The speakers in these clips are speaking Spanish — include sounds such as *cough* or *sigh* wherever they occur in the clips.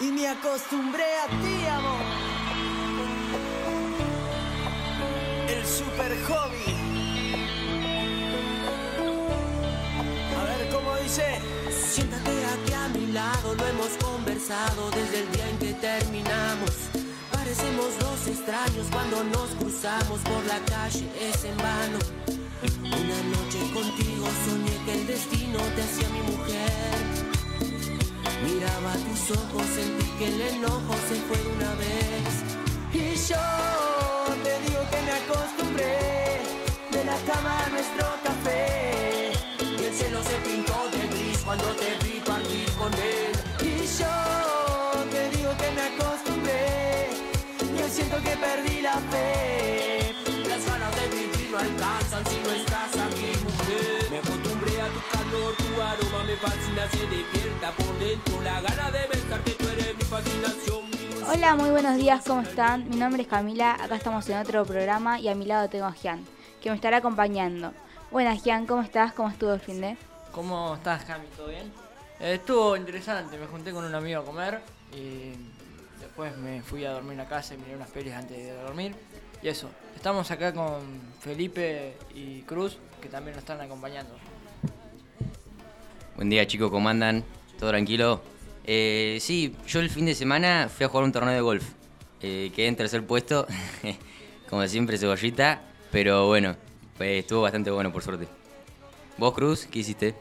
y me acostumbré a ti, amor. El super hobby. A ver cómo dice. Siéntate aquí a mi lado, lo hemos conversado desde el día en que terminamos. Parecemos dos extraños cuando nos cruzamos por la calle, es en vano. Una noche contigo soñé que el destino te hacía mi mujer. Miraba tus ojos, sentí que el enojo se fue una vez. Y yo te digo que me acostumbré de la cama a nuestro café. Y el cielo se pintó de gris cuando te vi partir con él. Y yo te digo que me acostumbré. Yo siento que perdí la fe. Hola, muy buenos días, ¿cómo están? Mi nombre es Camila, acá estamos en otro programa y a mi lado tengo a Gian, que me estará acompañando. Buenas, Gian, ¿cómo estás? ¿Cómo estuvo el fin de? ¿Cómo estás, Cami? ¿Todo bien? Eh, estuvo interesante, me junté con un amigo a comer y después me fui a dormir a casa y miré unas pelis antes de dormir. Y eso, estamos acá con Felipe y Cruz, que también nos están acompañando. Buen día chicos, ¿cómo andan? ¿Todo tranquilo? Eh, sí, yo el fin de semana fui a jugar un torneo de golf. Eh, quedé en tercer puesto, *laughs* como siempre cebollita, pero bueno, pues, estuvo bastante bueno por suerte. ¿Vos Cruz, qué hiciste?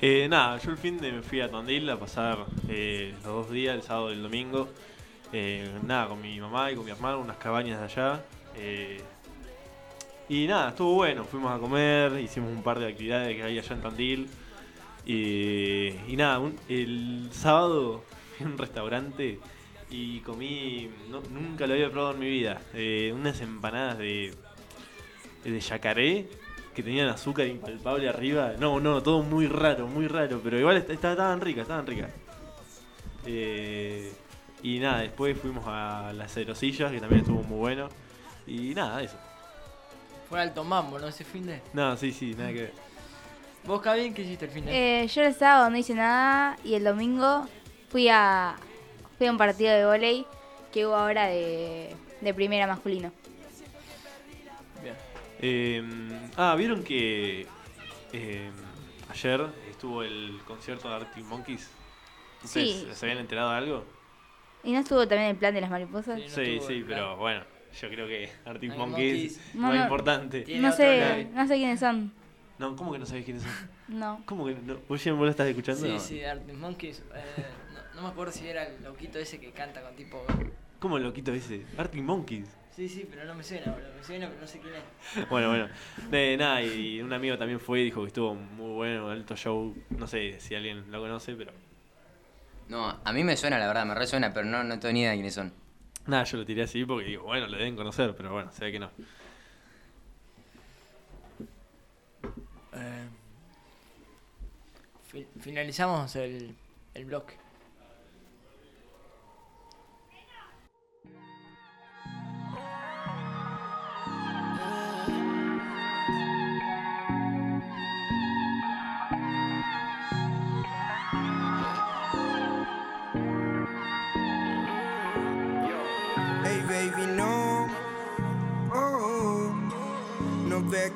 Eh, nada, yo el fin de me fui a Tandil a pasar eh, los dos días, el sábado y el domingo. Eh, nada, con mi mamá y con mi hermano, unas cabañas de allá. Eh, y nada, estuvo bueno. Fuimos a comer, hicimos un par de actividades que hay allá en Tandil. Y, y nada, un- el sábado fui a un restaurante y comí, no- nunca lo había probado en mi vida, eh, unas empanadas de, de yacaré que tenían azúcar impalpable arriba. No, no, todo muy raro, muy raro, pero igual est- est- estaban ricas, estaban ricas. Eh, y nada, después fuimos a las cerosillas, que también estuvo muy bueno. Y nada, eso. Fue alto mambo, ¿no? Ese fin de. No, sí, sí, nada que ver. ¿Vos, Cami, qué hiciste el fin de? Eh, yo el sábado no hice nada y el domingo fui a, fui a un partido de volei que hubo ahora de, de primera masculino. Bien. Eh, ah, ¿vieron que eh, ayer estuvo el concierto de Arctic Monkeys? ¿Ustedes Sí. se habían enterado de algo? ¿Y no estuvo también el plan de las mariposas? Sí. no Sí, pero bueno, yo creo que Arctic Monkeys Monkeys. no, No, es no. importante. No sé, no sé quiénes son. No, ¿cómo que no sabés quiénes son? *laughs* No. ¿Cómo que no? ¿Vos, vos lo estás escuchando? Sí, No. sí, Arctic Monkeys. eh, no, no me acuerdo si era el loquito ese que canta con tipo. ¿Cómo loquito ese? Arctic Monkeys. Sí, sí, pero no me suena, boludo. Me suena, pero no sé quién es. *laughs* Bueno, bueno. De nada, y un amigo también fue y dijo que estuvo muy bueno, alto show. No sé si alguien lo conoce, pero. No, a mí me suena, la verdad, me resuena, pero no, no tengo ni idea de quiénes son. Nada, yo lo tiré así porque digo, bueno, lo deben conocer, pero bueno, se ve que no. Eh, fi- finalizamos el, el bloque.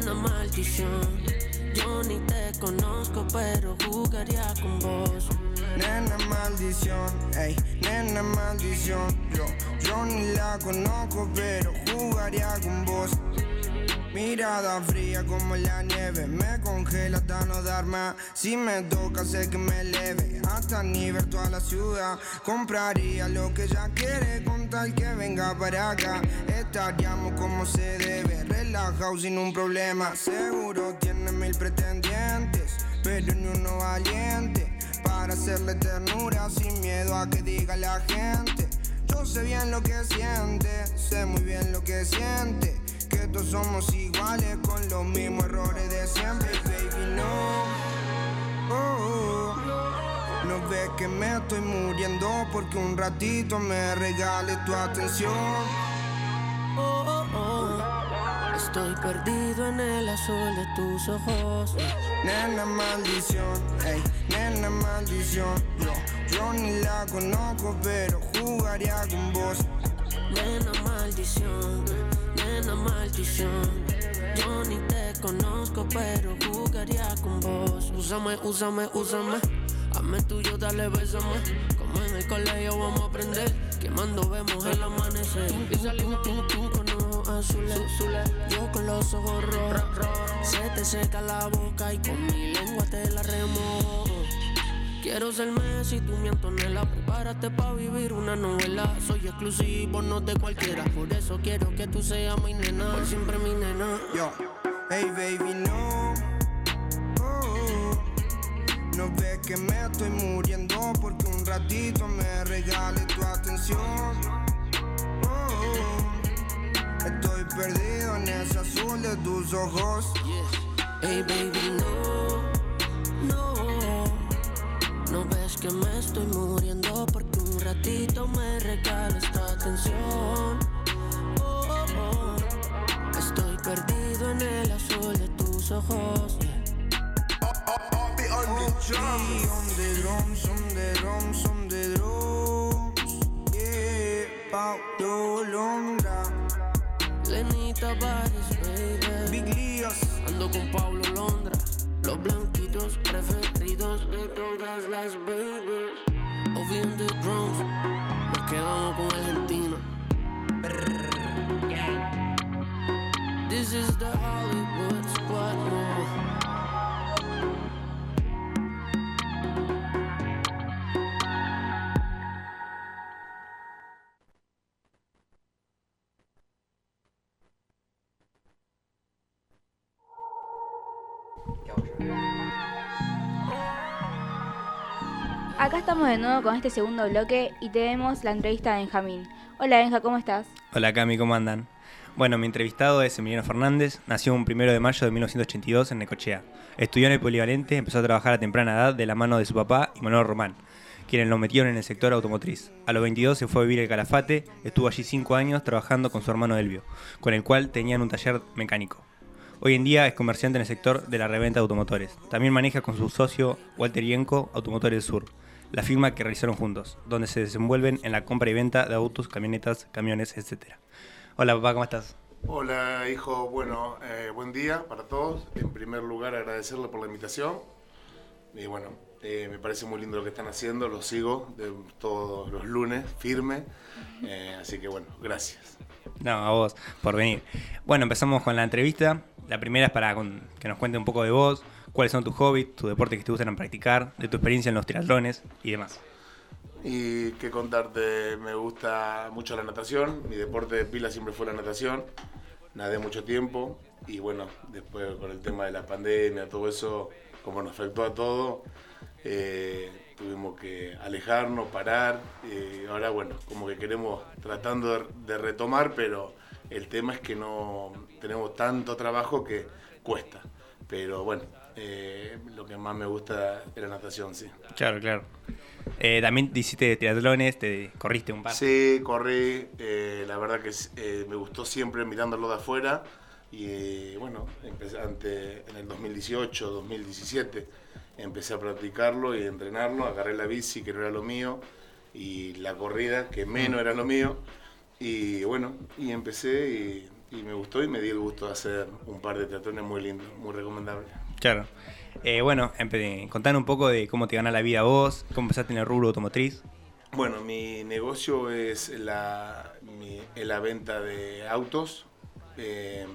nena maldición. Yo ni te conozco, pero jugaría con vos. Nena maldición, ey, nena maldición. Yo, yo ni la conozco, pero jugaría con vos. Mirada fría como la nieve, me congela hasta no dar más. Si me toca, sé que me eleve hasta nivel toda la ciudad. Compraría lo que ella quiere con tal que venga para acá. Estaríamos como se debe, relajado sin un problema. Seguro tiene mil pretendientes, pero ni uno valiente para hacerle ternura sin miedo a que diga la gente. Yo sé bien lo que siente, sé muy bien lo que siente. Que todos somos iguales con los mismos errores de siempre, baby, no. Oh. No ves que me estoy muriendo porque un ratito me regales tu atención. Oh. Estoy perdido en el azul de tus ojos. Nena maldición, ey, nena maldición. Yo, yo ni la conozco, pero jugaría con vos. Nena maldición, nena maldición. Yo ni te conozco, pero jugaría con vos. Úsame, úsame, úsame. Hazme tuyo, dale, bésame. Como en el colegio vamos a aprender. Quemando vemos el amanecer. Y salimos tú, tú Yo con los ojos rojos. Se te seca la boca y con mi lengua te la remojo. Quiero ser Messi, tú mi Antonella Prepárate pa' vivir una novela Soy exclusivo, no de cualquiera Por eso quiero que tú seas mi nena Por siempre mi nena Yo, hey baby, no. Oh. No ves que me estoy muriendo porque un ratito me regales tu atención. Perdido en ese azul de tus ojos. Hey baby, no, no. No ves que me estoy muriendo Porque un ratito me regales tu atención. Oh, oh, oh. Estoy perdido en el azul de tus ojos. On the drums, on the drums, on the drums. Yeah, Paulo Londra, Lenita Bares, baby. Big Líos. Ando con Pablo Londra Los blanquitos preferidos de todas las babies. Ovi on the drums Nos quedamos con Argentina. This is the Hollywood Acá estamos de nuevo con este segundo bloque y tenemos la entrevista de Benjamín. Hola Benja, ¿cómo estás? Hola Cami, ¿cómo andan? Bueno, mi entrevistado es Emiliano Fernández, nació un primero de mayo de 1982 en Necochea. Estudió en el Polivalente, empezó a trabajar a temprana edad de la mano de su papá y Manuel Román, quienes lo metieron en el sector automotriz. A los 22 se fue a vivir al Calafate, estuvo allí 5 años trabajando con su hermano Elvio, con el cual tenían un taller mecánico. Hoy en día es comerciante en el sector de la reventa de automotores. También maneja con su socio Walter Yenko Automotores del Sur, la firma que realizaron juntos, donde se desenvuelven en la compra y venta de autos, camionetas, camiones, etc. Hola papá, ¿cómo estás? Hola, hijo. Bueno, eh, buen día para todos. En primer lugar, agradecerle por la invitación. Y bueno, eh, me parece muy lindo lo que están haciendo. Lo sigo de todos los lunes, firme. Eh, así que bueno, gracias. No, a vos por venir. Bueno, empezamos con la entrevista. La primera es para que nos cuente un poco de vos, cuáles son tus hobbies, tus deportes que te gustan practicar, de tu experiencia en los triatlones y demás. Y qué contarte, me gusta mucho la natación. Mi deporte de pila siempre fue la natación. Nadé mucho tiempo. Y bueno, después con el tema de la pandemia, todo eso, como nos afectó a todos, eh, tuvimos que alejarnos, parar. Y ahora, bueno, como que queremos tratando de retomar, pero el tema es que no tenemos tanto trabajo que cuesta. Pero bueno, eh, lo que más me gusta es la natación, sí. Claro, claro. Eh, también hiciste triatlones, te corriste un par. Sí, corrí. eh, la verdad que eh, me gustó siempre mirándolo de afuera. Y eh, bueno, empecé ante, en el 2018, 2017, empecé a practicarlo y a entrenarlo. Agarré la bici, que no era lo mío, y la corrida, que menos era lo mío. Y bueno, y empecé y, y me gustó y me di el gusto de hacer un par de triatlones muy lindos, muy recomendables. Claro. Eh, bueno, contanos un poco de cómo te gana la vida vos, cómo empezaste en el rubro automotriz. Bueno, mi negocio es la, mi- la venta de autos. Eh,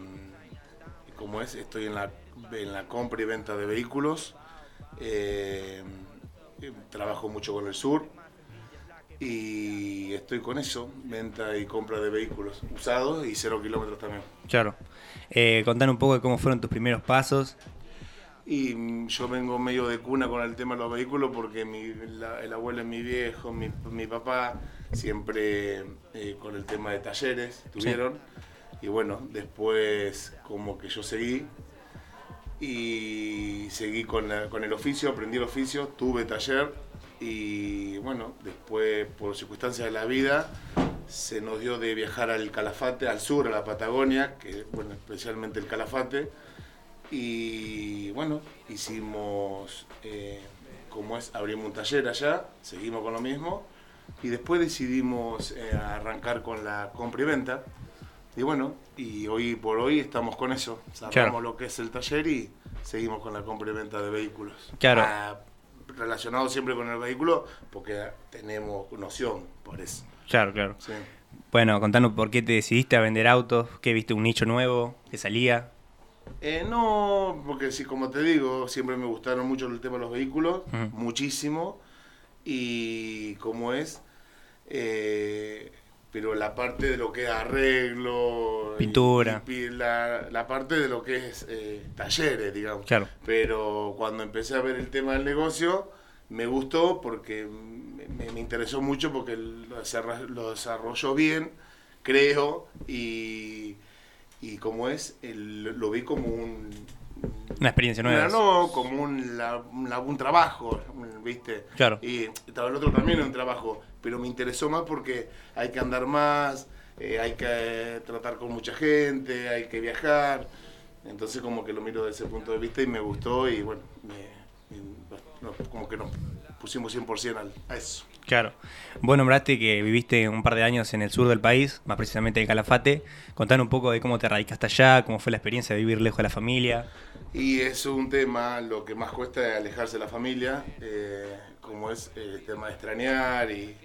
como es, estoy en la, en la compra y venta de vehículos. Eh, eh, trabajo mucho con el sur. Y estoy con eso, venta y compra de vehículos usados y cero kilómetros también. Claro. Eh, contanos un poco de cómo fueron tus primeros pasos. Y mm, yo vengo medio de cuna con el tema de los vehículos porque mi, la- el abuelo es mi viejo, mi, mi papá siempre eh, con el tema de talleres tuvieron. Y bueno, después como que yo seguí y seguí con, la- con el oficio, aprendí el oficio, tuve taller y bueno, después por circunstancias de la vida se nos dio de viajar al Calafate, al sur, a la Patagonia, que bueno, especialmente el Calafate. Y bueno, hicimos, eh, como es, abrimos un taller allá, seguimos con lo mismo. Y después decidimos eh, arrancar con la compra y venta. Y bueno, y hoy por hoy estamos con eso. Cerramos Claro. lo que es el taller y seguimos con la compra y venta de vehículos. Claro. Ah, relacionado siempre con el vehículo porque tenemos noción por eso. Claro, claro. Sí. Bueno, contanos por qué te decidiste a vender autos, qué viste un nicho nuevo, que salía. Eh, no, porque sí, como te digo, siempre me gustaron mucho el tema de los vehículos, muchísimo. Y como es, eh, pero la parte de lo que es arreglo, y- Pintura. y, la, la parte de lo que es eh, talleres, digamos. Claro. Pero cuando empecé a ver el tema del negocio, me gustó porque me, me interesó mucho porque lo, desarrolló bien, creo, y, y como es, el- lo vi como un... Una experiencia nueva. No, como un, la- un, la- un trabajo, ¿viste? Claro. Y el otro también es un trabajo, pero me interesó más porque hay que andar más, eh, hay que tratar con mucha gente, hay que viajar. Entonces como que lo miro desde ese punto de vista y me gustó y bueno, me- no, como que nos pusimos 100% al, a eso. Claro. Vos nombraste que viviste un par de años en el sur del país, más precisamente en Calafate. Contanos un poco de cómo te radicaste allá, cómo fue la experiencia de vivir lejos de la familia. Y es un tema, lo que más cuesta es alejarse de la familia, eh, como es el tema de extrañar y,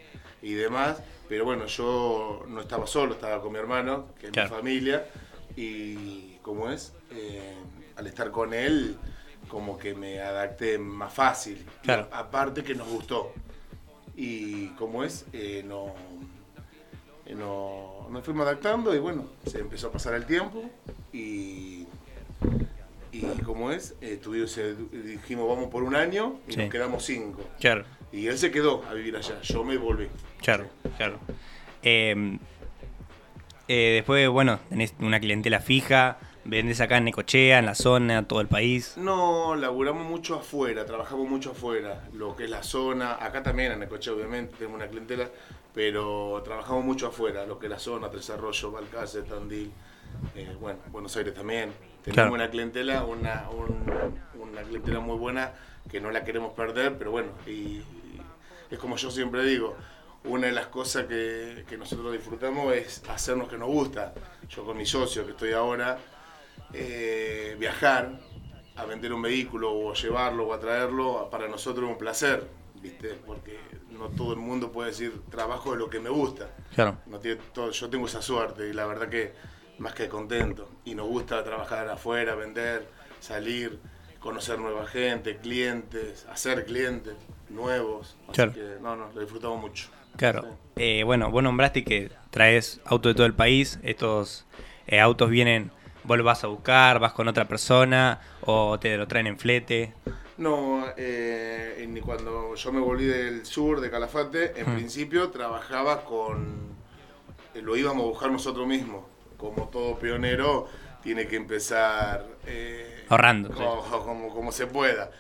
y demás. Pero bueno, yo no estaba solo, estaba con mi hermano, que es Claro. mi familia, y como es, eh, al estar con él, como que me adapté más fácil. Claro. Aparte que nos gustó. Y como es, eh, no, eh, no, nos fuimos adaptando y bueno, se empezó a pasar el tiempo y y como es, eh, tuvimos, eh, dijimos vamos por un año y Sí. nos quedamos cinco. Claro, Y él se quedó a vivir allá, yo me volví. claro, claro. Eh, eh, después, bueno, tenés una clientela fija, vendés acá en Necochea, en la zona, todo el país. No, laburamos mucho afuera, trabajamos mucho afuera, lo que es la zona, acá también en Necochea obviamente tenemos una clientela, pero trabajamos mucho afuera, lo que es la zona, Tres Arroyos, Balcarce, Tandil, eh, bueno, Buenos Aires también. Tenemos Claro. una clientela, una, un- una clientela muy buena que no la queremos perder, pero bueno, y, y es como yo siempre digo, una de las cosas que, que nosotros disfrutamos es hacernos que nos gusta. Yo con mi socio que estoy ahora, eh, viajar a vender un vehículo o llevarlo o a traerlo, para nosotros es un placer, ¿viste? Porque no todo el mundo puede decir trabajo de lo que me gusta. Claro, No tiene todo, yo tengo esa suerte y la verdad que más que contento. Y nos gusta trabajar afuera, vender, salir, conocer nueva gente, clientes, hacer clientes nuevos. Así Claro. que no, no, lo disfrutamos mucho. claro. Sí. Eh, bueno, vos nombraste que traes autos de todo el país. Estos eh, autos vienen, vos los vas a buscar, vas con otra persona o te lo traen en flete. No, eh, en- cuando yo me volví del sur, de Calafate, en Mm. principio trabajaba con... eh, Lo íbamos a buscar nosotros mismos. Como todo pionero, tiene que empezar... eh, Ahorrando, sí. Como, como, se pueda.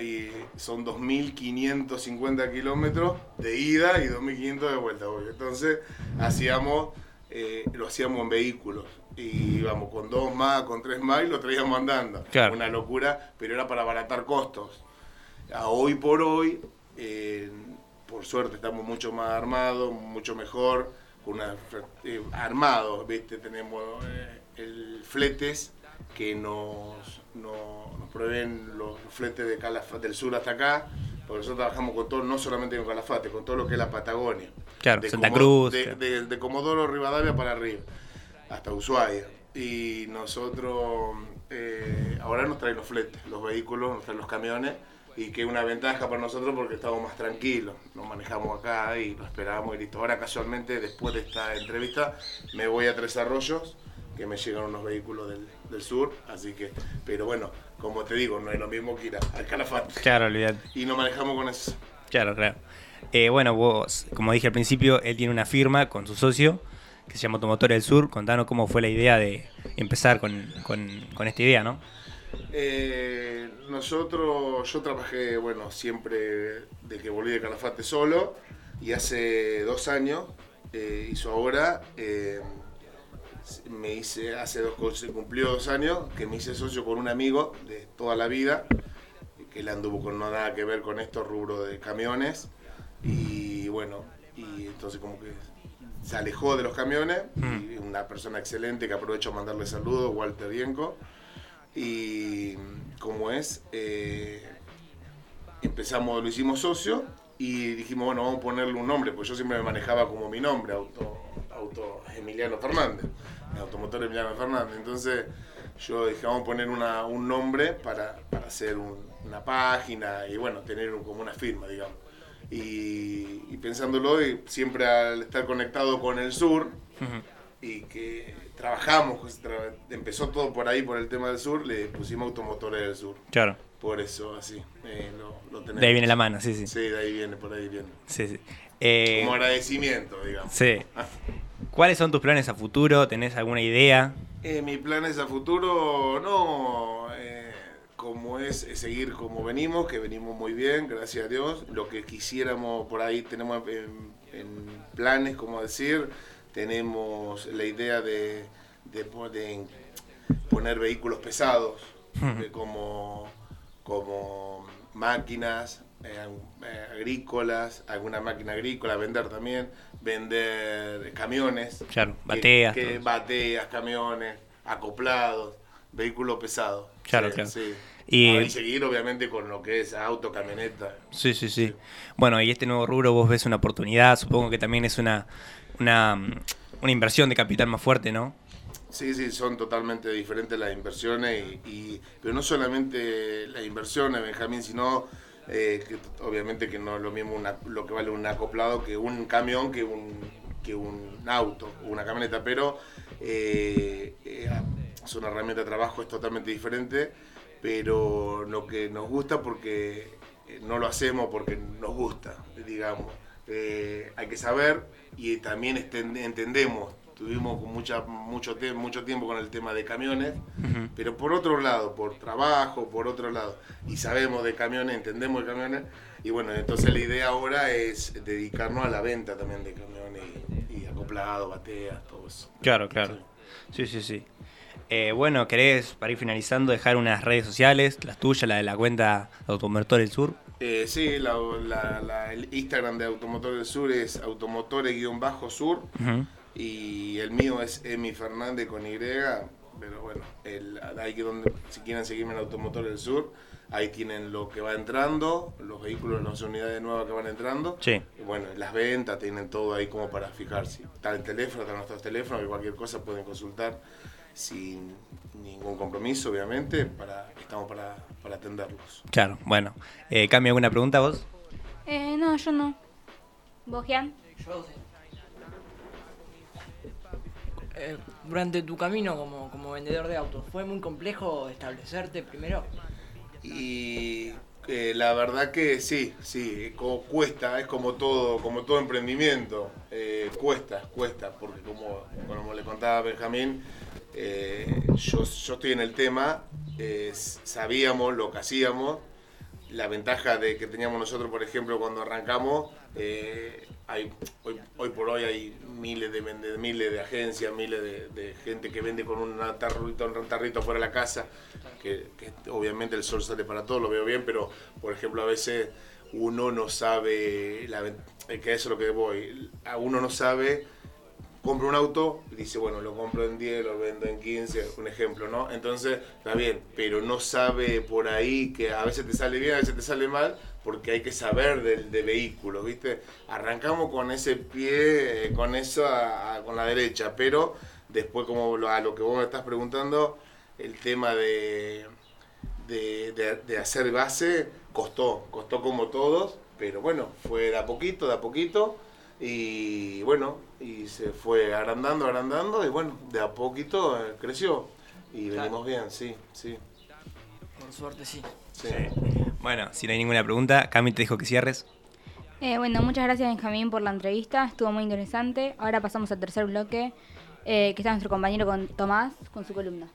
Y son 2.550 kilómetros de ida y 2.500 de vuelta. obvio. Entonces, hacíamos, eh, lo hacíamos en vehículos. Y íbamos con dos más, con tres más y lo traíamos andando. Claro. Una locura, pero era para abaratar costos. A hoy por hoy, eh, por suerte estamos mucho más armados, mucho mejor, con una, eh, armados, ¿viste? Tenemos eh, el fletes que nos, no- nos proveen los fletes de Calafate, del sur hasta acá, porque nosotros trabajamos con todo, no solamente con Calafate, con todo lo que es la Patagonia. Claro, De Santa Cruz. De, claro. de- de Comodoro Rivadavia para arriba, hasta Ushuaia. Y nosotros, eh, ahora nos traen los fletes, los vehículos, nos traen los camiones, y que es una ventaja para nosotros porque estamos más tranquilos. Nos manejamos acá y lo esperamos y listo. Ahora casualmente, después de esta entrevista, me voy a Tres Arroyos que me llegan unos vehículos del, del sur, así que, pero bueno, como te digo, no es lo mismo que ir a- al Calafate. Claro, olvidate. Y nos manejamos con eso. Claro, claro. Eh, bueno, vos, como dije al principio, él tiene una firma con su socio que se llama Automotores del Sur. Contanos cómo fue la idea de empezar con, con- con esta idea, ¿no? Eh, nosotros, yo trabajé, bueno, siempre de que volví de Calafate solo y hace dos años, eh, hizo ahora, eh, me hice, hace dos, se cumplió dos años que me hice socio con un amigo de toda la vida, que él anduvo con no nada que ver con esto, rubro de camiones, y bueno, y entonces como que se alejó de los camiones, y una persona excelente que aprovecho a mandarle saludos, Walter Bienco, y como es, eh, empezamos, lo hicimos socio y dijimos, bueno, vamos a ponerle un nombre, pues yo siempre me manejaba como mi nombre, Auto, auto Emiliano Fernández, Automotor Emiliano Fernández. Entonces yo dije, vamos a poner una- un nombre para, para hacer un- una página y bueno, tener un- como una firma, digamos. Y, y pensándolo, y siempre al estar conectado con el sur, y que trabajamos, pues, tra- empezó todo por ahí, por el tema del sur, le pusimos automotores del sur. Claro. Por eso, así, eh, lo, lo tenemos. De ahí viene la mano, sí, sí. Sí, de ahí viene, por ahí viene. Sí, sí. Eh, Como agradecimiento, digamos. sí. ¿Cuáles son tus planes a futuro? ¿Tenés alguna idea? Eh, mi planes a futuro, no, eh, como es, es seguir como venimos, que venimos muy bien, gracias a Dios. Lo que quisiéramos por ahí tenemos en, en planes, como decir, tenemos la idea de, de po- de poner vehículos pesados, eh, como, como máquinas eh, eh, agrícolas, alguna máquina agrícola, vender también, vender camiones. Claro, bateas, que, bateas, camiones, acoplados, vehículo pesado. Claro, Sí, claro. sí. Y- y seguir obviamente con lo que es auto, camioneta. Sí, sí, sí. Bueno, y este nuevo rubro vos ves una oportunidad, supongo que también es una, una, una inversión de capital más fuerte, ¿no? Sí, sí, son totalmente diferentes las inversiones, y, y- pero no solamente las inversiones, Benjamín, sino eh, que obviamente que no es lo mismo una- lo que vale un acoplado que un camión, que un, que un auto, una camioneta, pero eh, eh, es una herramienta de trabajo, es totalmente diferente, pero lo que nos gusta porque eh, no lo hacemos porque nos gusta, digamos. Eh, hay que saber y también entendemos tuvimos mucha, mucho, mucho tiempo con el tema de camiones, pero por otro lado, por trabajo, por otro lado, y sabemos de camiones, entendemos de camiones, y bueno, entonces la idea ahora es dedicarnos a la venta también de camiones y, y acoplados, bateas, todo eso. Claro, claro. Sí, sí, sí. Eh, bueno, ¿querés, para ir finalizando, dejar unas redes sociales, las tuyas, la de la cuenta de Automotor del Sur? Eh, sí, la, la- la- el Instagram de Automotor del Sur es automotores-sur Ujú. y el mío es Emi Fernández con Y, pero bueno, el, ahí que donde, si quieren seguirme en Automotor del Sur, ahí tienen lo que va entrando, los vehículos, las unidades nuevas que van entrando. Sí. Y bueno, las ventas, tienen todo ahí como para fijarse. Está el teléfono, está nuestro teléfono, que cualquier cosa pueden consultar sin ningún compromiso, obviamente, para, estamos para, para atenderlos. Claro, bueno. Eh, ¿Cambia alguna pregunta vos? Eh, no, yo no. ¿Vos, Gian? Eh, durante tu camino como, como vendedor de autos, ¿fue muy complejo establecerte primero? Y eh, la verdad que sí, sí, co- cuesta, es como todo, como todo emprendimiento, eh, cuesta, cuesta, porque como, como le contaba Benjamín, eh, yo, yo estoy en el tema, sabíamos lo que hacíamos, la ventaja de que teníamos nosotros, por ejemplo, cuando arrancamos, eh, hoy, por hoy hay miles de, miles de agencias, miles de, gente que vende con un tarrito, un tarrito fuera de la casa, que, obviamente el sol sale para todo, lo veo bien, pero por ejemplo a veces uno no sabe, la, que eso es lo que voy, a uno no sabe compra un auto dice, bueno, lo compro en 10, lo vendo en 15, un ejemplo, ¿no? Entonces, está bien, pero no sabe por ahí que a veces te sale bien, a veces te sale mal, porque hay que saber del de vehículo, ¿viste? Arrancamos con ese pie, eh, con eso a- a- con la derecha, pero después, como a lo que vos me estás preguntando, el tema de, de, de- de hacer base costó, costó como todos, pero bueno, fue de a poquito, de a poquito, Y bueno, y se fue agrandando, agrandando y bueno, de a poquito eh, creció. Y Claro. venimos bien, sí, sí. Por suerte sí. sí. Bueno, si no hay ninguna pregunta, Cami te dijo que cierres. Eh, bueno, muchas gracias Benjamín por la entrevista, estuvo muy interesante. Ahora pasamos al tercer bloque, eh, que está nuestro compañero con Tomás con su columna.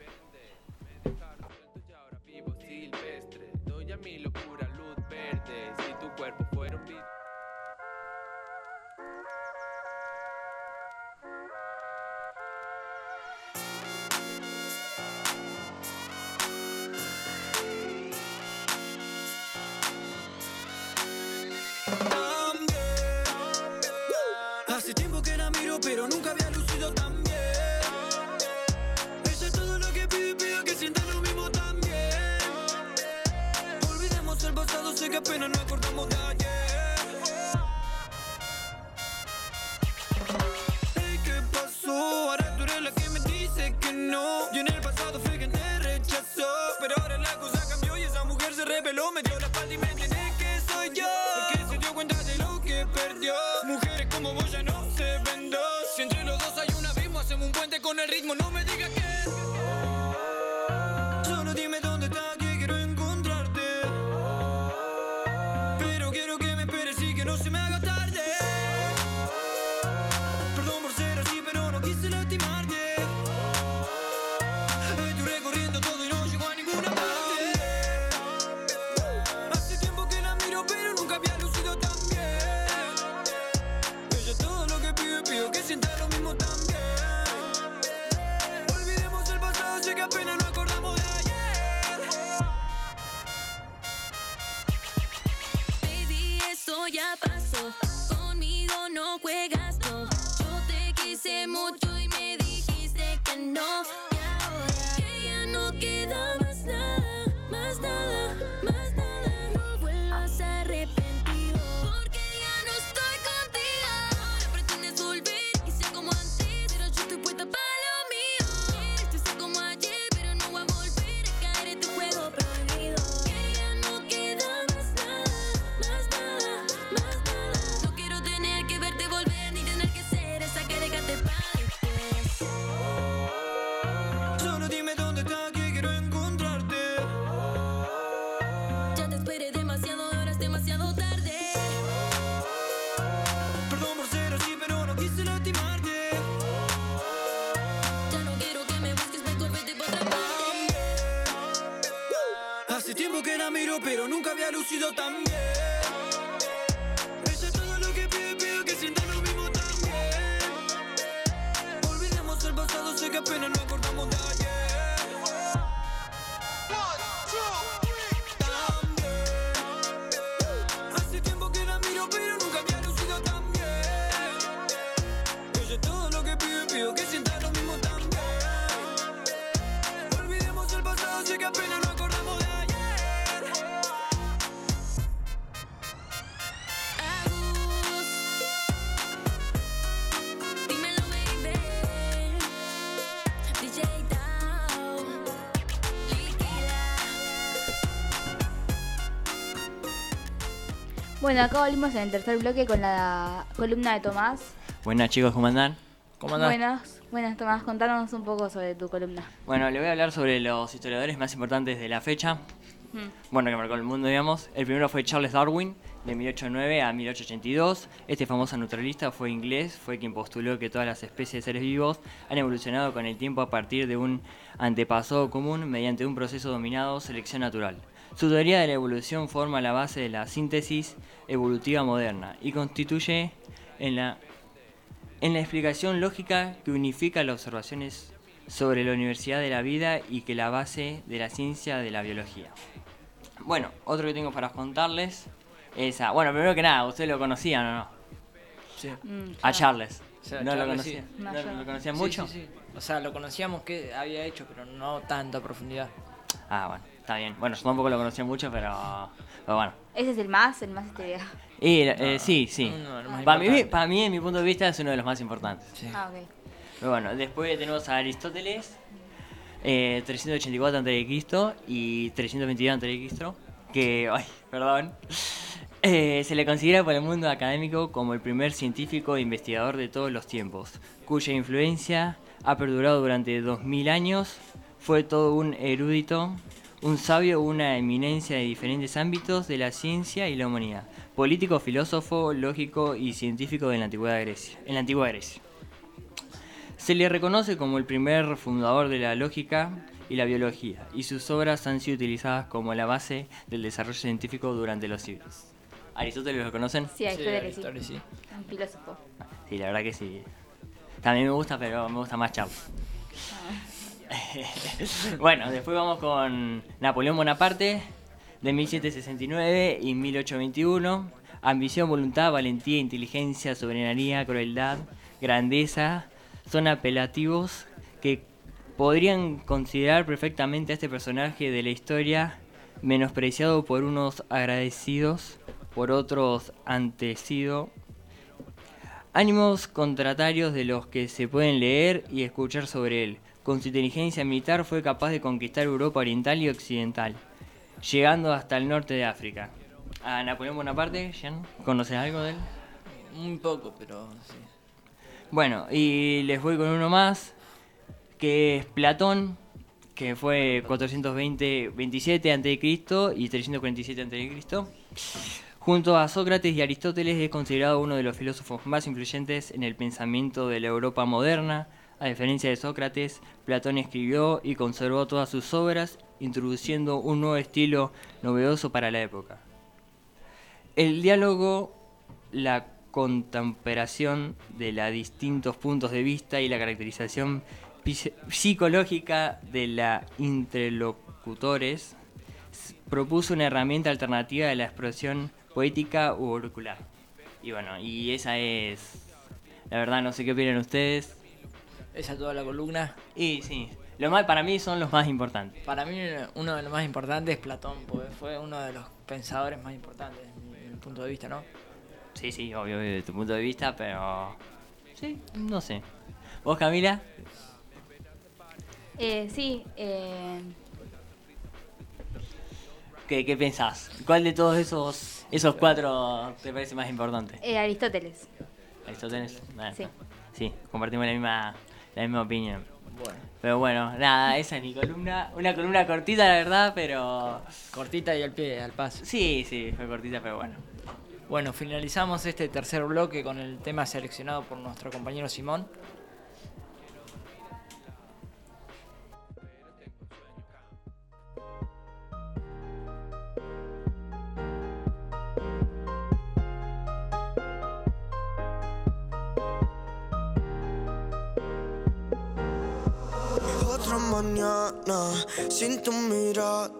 Perdió. Bueno, acá volvimos en el tercer bloque con la columna de Tomás. Buenas chicos, ¿cómo andan? ¿Cómo andás? Buenas, buenas Tomás, contanos un poco sobre tu columna. Bueno, le voy a hablar sobre los historiadores más importantes de la fecha. Mm. Bueno, que marcó el mundo, digamos. El primero fue Charles Darwin, de 1809 a 1882. Este famoso naturalista fue inglés, fue quien postuló que todas las especies de seres vivos han evolucionado con el tiempo a partir de un antepasado común mediante un proceso dominado selección natural. Su teoría de la evolución forma la base de la síntesis evolutiva moderna y constituye en la en la explicación lógica que unifica las observaciones sobre la universidad de la vida y que la base de la ciencia de la biología. Bueno, otro que tengo para contarles es a, bueno, primero que nada, ¿ustedes lo conocían o no? Sí. Mm, A. Charles. O sea, ¿No lo conocían? sí. ¿No, No, lo no. conocían Sí, mucho? sí, sí. O sea, lo conocíamos que había hecho, pero no tanto a profundidad. Ah, bueno, está bien. Bueno, yo tampoco lo conocía mucho, pero, pero bueno. Ese es el más, el más este. Y, eh, sí, sí. No, el más para, mí, para mí, en mi punto de vista, es uno de los más importantes. Sí. Ah, ok. Pero bueno, después tenemos a Aristóteles, eh, 384 a.C. y 322 a.C. Que, *laughs* ay, perdón. Eh, se le considera por el mundo académico como el primer científico e investigador de todos los tiempos, cuya influencia ha perdurado durante 2000 años. Fue todo un erudito, un sabio, una eminencia de diferentes ámbitos de la ciencia y la humanidad. Político, filósofo, lógico y científico de la antigua Grecia. En la antigua Grecia. Se le reconoce como el primer fundador de la lógica y la biología, y sus obras han sido utilizadas como la base del desarrollo científico durante los siglos. ¿Aristóteles lo conocen? Sí, Aristóteles, sí. Aristóteles, sí. Un filósofo. Sí, la verdad que sí. También me gusta, pero me gusta más Chavo. *laughs* bueno, después vamos con Napoleón Bonaparte, de 1769 y 1821. Ambición, voluntad, valentía, inteligencia, soberanía, crueldad, grandeza, son apelativos que podrían considerar perfectamente a este personaje de la historia menospreciado por unos agradecidos, por otros antecido. Ánimos contratarios de los que se pueden leer y escuchar sobre él. Con su inteligencia militar fue capaz de conquistar Europa Oriental y Occidental, llegando hasta el norte de África. A Napoleón Bonaparte, ¿conoces algo de él? Muy poco, pero sí. Bueno, y les voy con uno más, que es Platón, que fue 420-27 a.C. y 347 a.C. Junto a Sócrates y Aristóteles es considerado uno de los filósofos más influyentes en el pensamiento de la Europa moderna. A diferencia de Sócrates, Platón escribió y conservó todas sus obras, introduciendo un nuevo estilo novedoso para la época. El diálogo, la contemplación de los distintos puntos de vista y la caracterización psi- psicológica de la interlocutores propuso una herramienta alternativa de la expresión poética u auricular. Y bueno, y esa es... La verdad no sé qué opinan ustedes. Esa toda la columna. Y sí, lo más, para mí son los más importantes. Para mí uno de los más importantes es Platón, porque fue uno de los pensadores más importantes desde mi punto de vista, ¿no? Sí, sí, obvio, obvio, de tu punto de vista, pero... Sí, no sé. ¿Vos, Camila? Eh, sí, eh, ¿Qué, qué pensás? ¿Cuál de todos esos esos cuatro te parece más importante? eh, Aristóteles. Aristóteles. Bueno, Sí. Sí, compartimos la misma, la misma opinión. Bueno. Pero bueno, nada, esa es mi columna. Una columna cortita, la verdad, pero... Cortita y al pie, al paso. Sí, sí, fue cortita, pero bueno. Bueno, finalizamos este tercer bloque con el tema seleccionado por nuestro compañero Simón. Mañana sin tu mirada.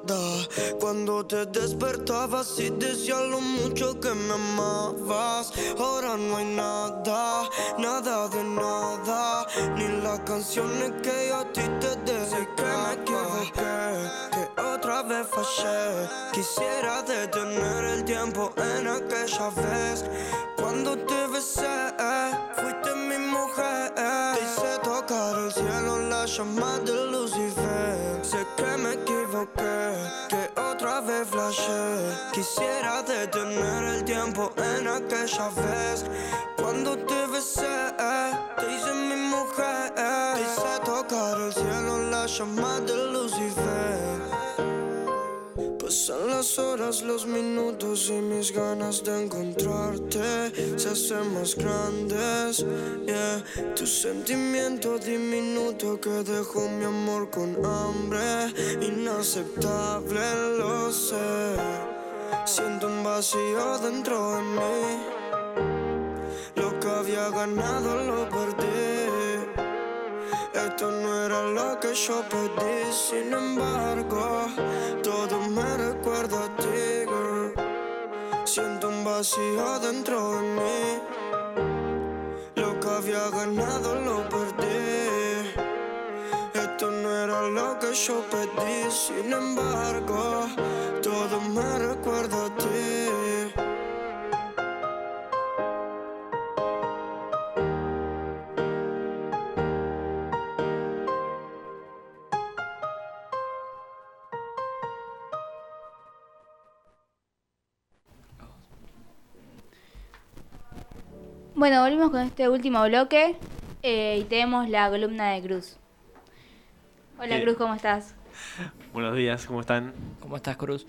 Cuando te despertabas y decías lo mucho que me amabas Ahora no hay nada, nada de nada. Ni las canciones que yo a ti te dedicaba. Que me equivoqué, otra vez fallé. Quisiera detener el tiempo en aquella vez. Cuando te besé, fuiste mi mujer. Te hice tocar el cielo, la llama que otra vez flashé. Quisiera detener el tiempo en aquella vez. Cuando te besé, te hice mi mujer. Te hice tocar el cielo, la llama de Lucifer Pasan las horas, los minutos y mis ganas de encontrarte se hacen más grandes. Yeah. Tu sentimiento diminuto que dejó mi amor con hambre, inaceptable, lo sé. Siento un vacío dentro de mí. Lo que había ganado lo perdí. Esto no era lo que yo pedí, sin embargo, todo me recuerda a ti. Siento un vacío dentro de mí. Lo que había ganado lo perdí. Esto no era lo que yo pedí, sin embargo, todo me recuerda a ti. Bueno, volvimos con este último bloque eh, y tenemos la columna de Cruz. Hola Eh. Cruz, ¿cómo estás? *laughs* Buenos días, ¿cómo están? ¿Cómo estás, Cruz?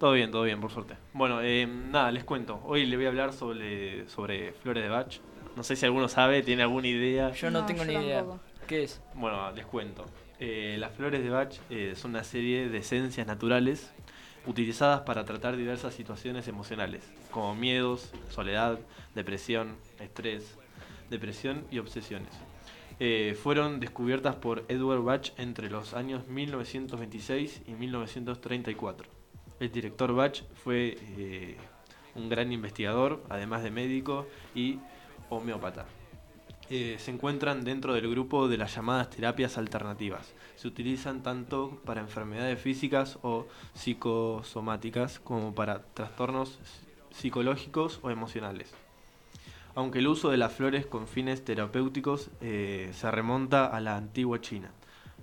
Todo bien, todo bien, por suerte. Bueno, eh, nada, les cuento. Hoy les voy a hablar sobre, sobre flores de Bach. No sé si alguno sabe, tiene alguna idea. Yo no, tengo ni idea. ¿Qué es? Bueno, les cuento. Eh, las flores de Bach eh, son una serie de esencias naturales utilizadas para tratar diversas situaciones emocionales, como miedos, soledad, depresión, estrés, depresión y obsesiones. Eh, fueron descubiertas por Edward Bach entre los años 1926 y 1934. El director Bach fue eh, un gran investigador, además de médico y homeópata. Eh, se encuentran dentro del grupo de las llamadas terapias alternativas. Se utilizan tanto para enfermedades físicas o psicosomáticas como para trastornos psicológicos o emocionales. Aunque el uso de las flores con fines terapéuticos eh, se remonta a la antigua China.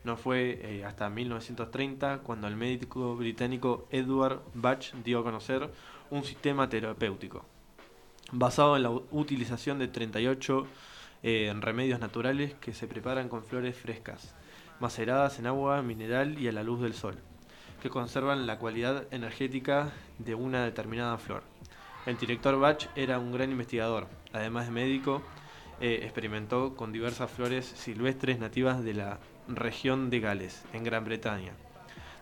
No fue eh, hasta 1930 cuando el médico británico Edward Bach dio a conocer un sistema terapéutico basado en la utilización de 38 eh, remedios naturales que se preparan con flores frescas, maceradas en agua mineral y a la luz del sol, que conservan la cualidad energética de una determinada flor. El director Bach era un gran investigador, además de médico, eh, experimentó con diversas flores silvestres nativas de la región de Gales, en Gran Bretaña,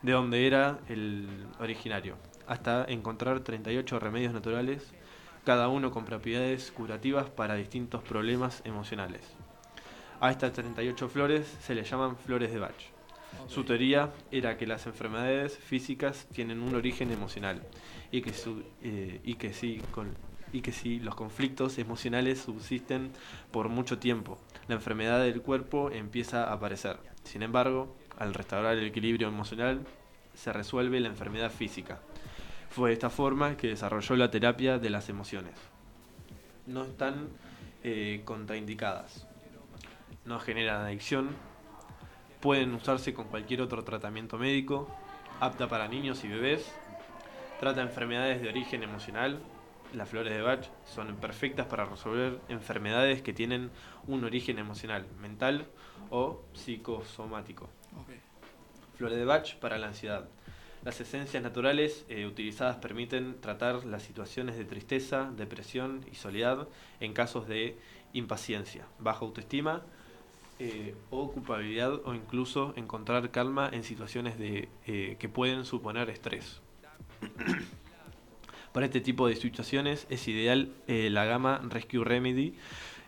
de donde era el originario, hasta encontrar 38 remedios naturales, cada uno con propiedades curativas para distintos problemas emocionales. A estas 38 flores se les llaman flores de Bach. Su teoría era que las enfermedades físicas tienen un origen emocional y que, su- eh, y que si con- y que si los conflictos emocionales subsisten por mucho tiempo, la enfermedad del cuerpo empieza a aparecer. Sin embargo, al restaurar el equilibrio emocional, se resuelve la enfermedad física. Fue de esta forma que desarrolló la terapia de las emociones. No están eh, contraindicadas. No generan adicción. Pueden usarse con cualquier otro tratamiento médico. Apta para niños y bebés. Trata enfermedades de origen emocional. Las flores de Bach son perfectas para resolver enfermedades que tienen un origen emocional, mental o psicosomático. Flores de Bach para la ansiedad. Las esencias naturales eh, utilizadas permiten tratar las situaciones de tristeza, depresión y soledad en casos de impaciencia, baja autoestima eh, o culpabilidad o incluso encontrar calma en situaciones de, eh, que pueden suponer estrés. *clears throat* Para este tipo de situaciones es ideal la gama Rescue Remedy,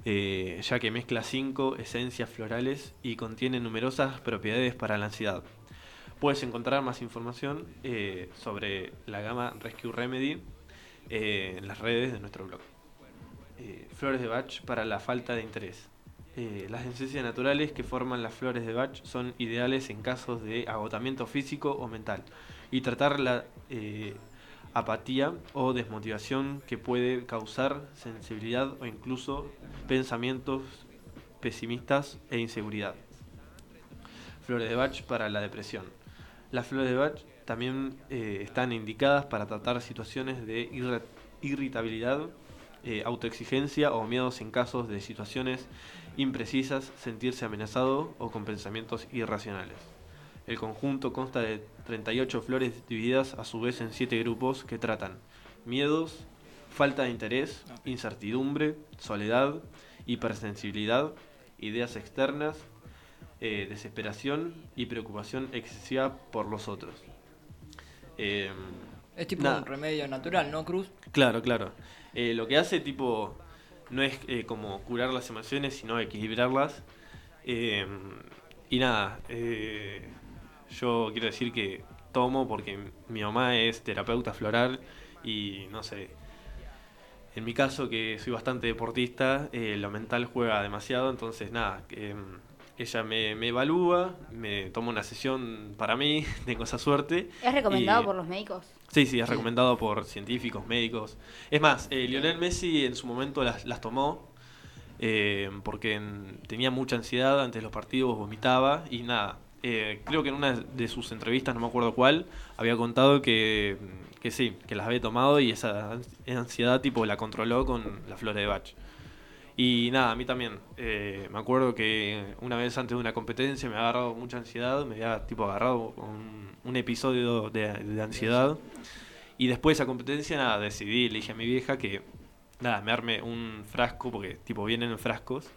ya que mezcla cinco esencias florales y contiene numerosas propiedades para la ansiedad. Puedes encontrar más información eh, sobre la gama Rescue Remedy eh, en las redes de nuestro blog. Eh, flores de Bach para la falta de interés. Las esencias naturales que forman las flores de Bach son ideales en casos de agotamiento físico o mental y tratar la apatía o desmotivación que puede causar sensibilidad o incluso pensamientos pesimistas e inseguridad. Flores de Bach para la depresión. Las flores de Bach también eh, están indicadas para tratar situaciones de irritabilidad, eh, autoexigencia o miedos en casos de situaciones imprecisas, sentirse amenazado o con pensamientos irracionales. El conjunto consta de 38 flores divididas a su vez en 7 grupos que tratan miedos, falta de interés, incertidumbre, soledad, hipersensibilidad, ideas externas, eh, desesperación y preocupación excesiva por los otros. Eh, Es tipo nada. un remedio natural, ¿no, Cruz? Claro, claro. Eh, lo que hace, tipo, no es como curar las emociones, sino equilibrarlas. Y nada, yo quiero decir que tomo porque mi mamá es terapeuta floral y no sé. En mi caso, que soy bastante deportista, lo mental juega demasiado, entonces nada, ella me, me evalúa, me toma una sesión para mí, *laughs* tengo esa suerte. ¿Es recomendado y- por los médicos? Sí, sí, es recomendado por científicos, médicos. Es más, eh, Lionel Messi en su momento las, las tomó eh, porque en- tenía mucha ansiedad antes de los partidos, vomitaba y nada. eh, creo que en una de sus entrevistas, no me acuerdo cuál, había contado que, que sí, que las había tomado y esa ans- ansiedad tipo la controló con la flor de Bach. Y nada, a mí también. Eh, me acuerdo que una vez antes de una competencia me había agarrado mucha ansiedad, me había tipo agarrado un, un episodio de, de ansiedad. Y después de esa competencia, nada, decidí, le dije a mi vieja que, nada, me arme un frasco, porque tipo vienen en frascos.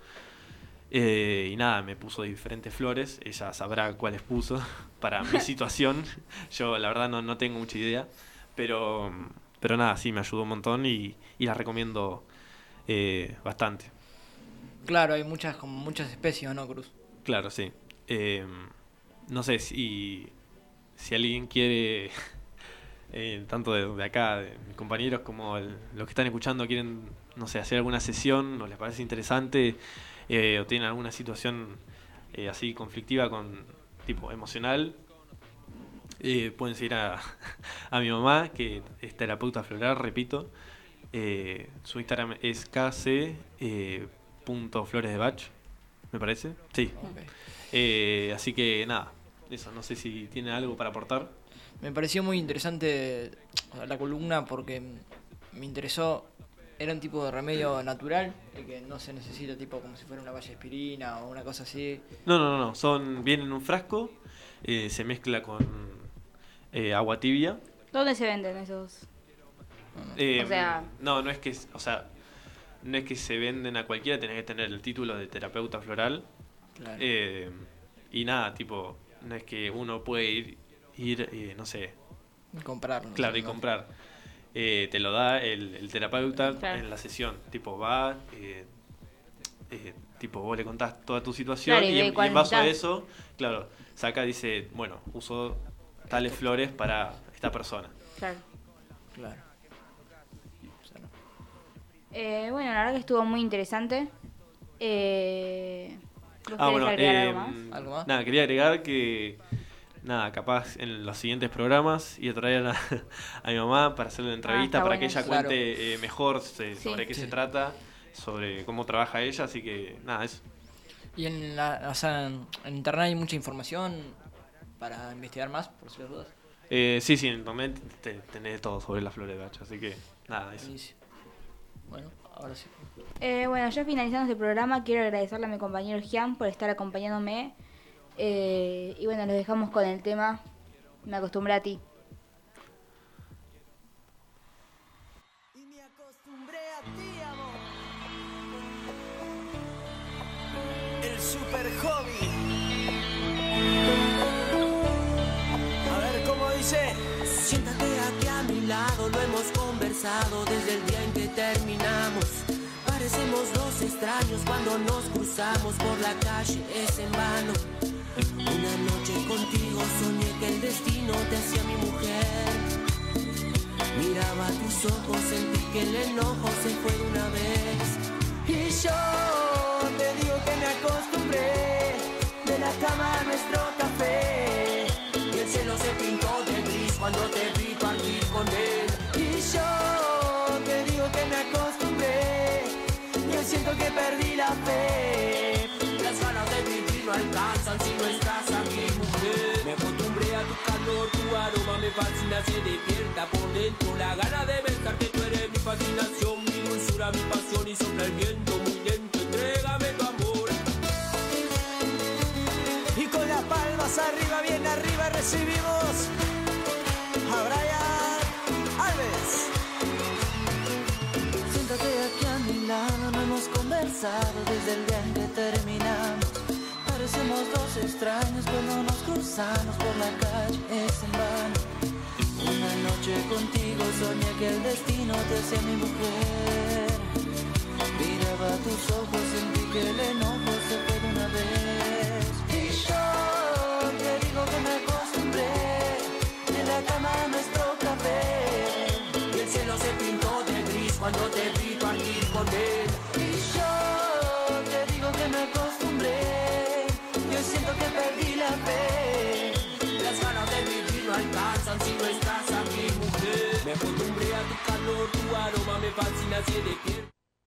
Eh, y nada, me puso diferentes flores, ella sabrá cuáles puso *laughs* para mi situación. *laughs* Yo la verdad no, no tengo mucha idea, pero, pero nada, sí, me ayudó un montón y, y la recomiendo eh, bastante. Claro, hay muchas, como muchas especies, ¿o ¿no, Cruz? Claro, sí. Eh, no sé si, si alguien quiere, *laughs* eh, tanto de, de acá, de mis compañeros, como el- los que están escuchando, quieren, no sé, hacer alguna sesión o les parece interesante eh, o tienen alguna situación eh, así conflictiva con tipo emocional, eh, pueden seguir a, *laughs* a mi mamá, que es terapeuta floral, repito. Eh, su Instagram es kc eh, punto flores de bach, me parece. Sí. Eh, así que nada, eso, no sé si tiene algo para aportar. Me pareció muy interesante la columna porque me interesó. Era un tipo de remedio natural, el que no se necesita tipo como si fuera una valla aspirina o una cosa así. No, no, no, no. Son, viene en un frasco, eh, se mezcla con eh, agua tibia. ¿Dónde se venden esos? Eh, O sea- no, no es que, o sea, no es que se venden a cualquiera, tenés que tener el título de terapeuta floral. Claro. Eh, y nada, tipo, no es que uno puede ir, ir eh, no sé, Comprarlo. claro, y comprar. Eh, te lo da el, el terapeuta Claro. en la sesión. Tipo, va, eh, eh, tipo, vos le contás toda tu situación Claro, y y, en, y cuál en base a eso, claro, saca, dice, bueno, uso tales flores para esta persona. Claro. Claro. Eh, bueno, la verdad que estuvo muy interesante. Eh, ¿vos Ah, bueno, agregar eh, algo más? ¿Algo más? nada, quería agregar que, nada, capaz en los siguientes programas y a traer a, *laughs* a mi mamá para hacerle una entrevista, está para bueno que ella eso. cuente eh, mejor se- Sí. sobre qué Sí. se trata, sobre cómo trabaja ella, así que nada, eso. Y en, la, o sea, en, internet hay mucha información para investigar más, por si las dudas. Eh, sí, sí, en internet te, tenés todo sobre las flores de Bach, así que nada, eso. Bueno, ahora sí. Eh, bueno, ya finalizando este programa, quiero agradecerle a mi compañero Gian por estar acompañándome. Eh, y bueno, los dejamos con el tema Me acostumbré a ti. El super hobby. A ver cómo dice. Siéntate aquí a mi lado, lo hemos conversado desde el extraños cuando nos cruzamos por la calle, es en vano. Una noche contigo soñé que el destino te hacía mi mujer. Miraba tus ojos, sentí que el enojo se fue una vez. Y yo te digo que me acostumbré de la cama a nuestro café. Y el cielo se pintó de gris cuando te perdí la fe. Las ganas de vivir no alcanzan si no estás aquí, mujer. Me acostumbré a tu calor, tu aroma me fascina, se despierta por dentro la gana de besarte, tú eres mi fascinación, mi dulzura, mi pasión y sopla el viento muy lento, entrégame tu amor. Y con las palmas arriba, bien arriba, recibimos desde el día en que terminamos. Parecemos dos extraños cuando nos cruzamos por la calle, es en vano. Una noche contigo soñé que el destino te hacía mi mujer. Miraba tus ojos, sentí que el enojo se fue de una vez. Y yo te digo que me acostumbré de la cama a nuestro café. Y el cielo se pintó de gris cuando te vi tu aroma me fascina, se despierta.